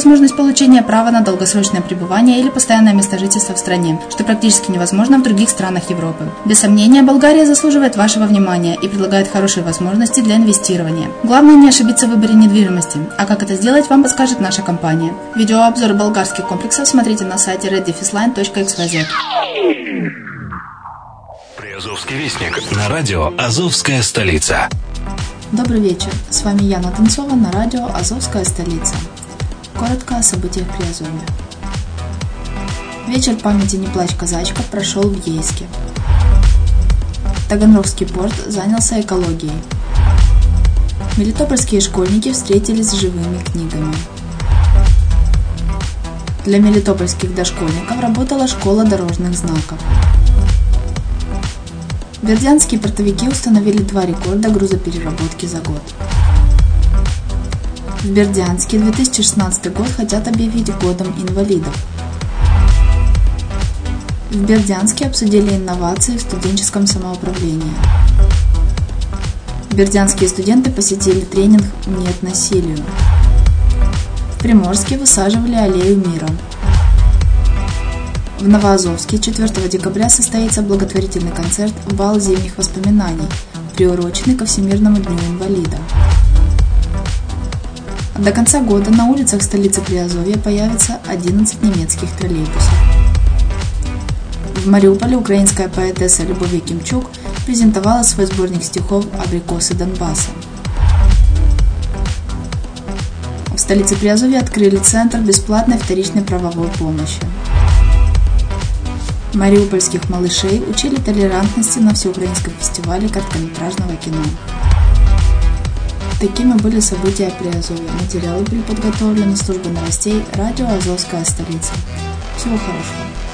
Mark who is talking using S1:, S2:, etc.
S1: возможность получения права на долгосрочное пребывание или постоянное место жительства в стране, что практически невозможно в других странах Европы. Без сомнения, Болгария заслуживает вашего внимания и предлагает хорошие возможности для инвестирования. Главное не ошибиться в выборе недвижимости, а как это сделать, вам подскажет наша компания. Видеообзор болгарских комплексов смотрите на сайте reddefisline.xyz.
S2: Приазовский вестник на радио «Азовская столица».
S1: Добрый вечер. С вами Яна Танцова на радио «Азовская столица». Коротко о событиях Приазовья. Вечер памяти «Не плачь, казачка» прошел в Ейске. Таганрогский порт занялся экологией. Мелитопольские школьники встретились с живыми книгами. Для мелитопольских дошкольников работала школа дорожных знаков. Бердянские портовики установили два рекорда грузопереработки за год. В Бердянске 2016 год хотят объявить годом инвалидов. В Бердянске обсудили инновации в студенческом самоуправлении. Бердянские студенты посетили тренинг «Нет насилию». В Приморске высаживали аллею мира. В Новоазовске 4 декабря состоится благотворительный концерт «Бал зимних воспоминаний», приуроченный ко Всемирному дню инвалида. До конца года на улицах столицы Приазовья появится 11 немецких троллейбусов. В Мариуполе украинская поэтесса Любовь Якимчук презентовала свой сборник стихов «Абрикосы Донбасса». В столице Приазовья открыли Центр бесплатной вторичной правовой помощи. Мариупольских малышей учили толерантности на всеукраинском фестивале короткометражного кино. Такими были события Приазовья. Материалы были подготовлены службой новостей радио «Азовская столица». Всего хорошего.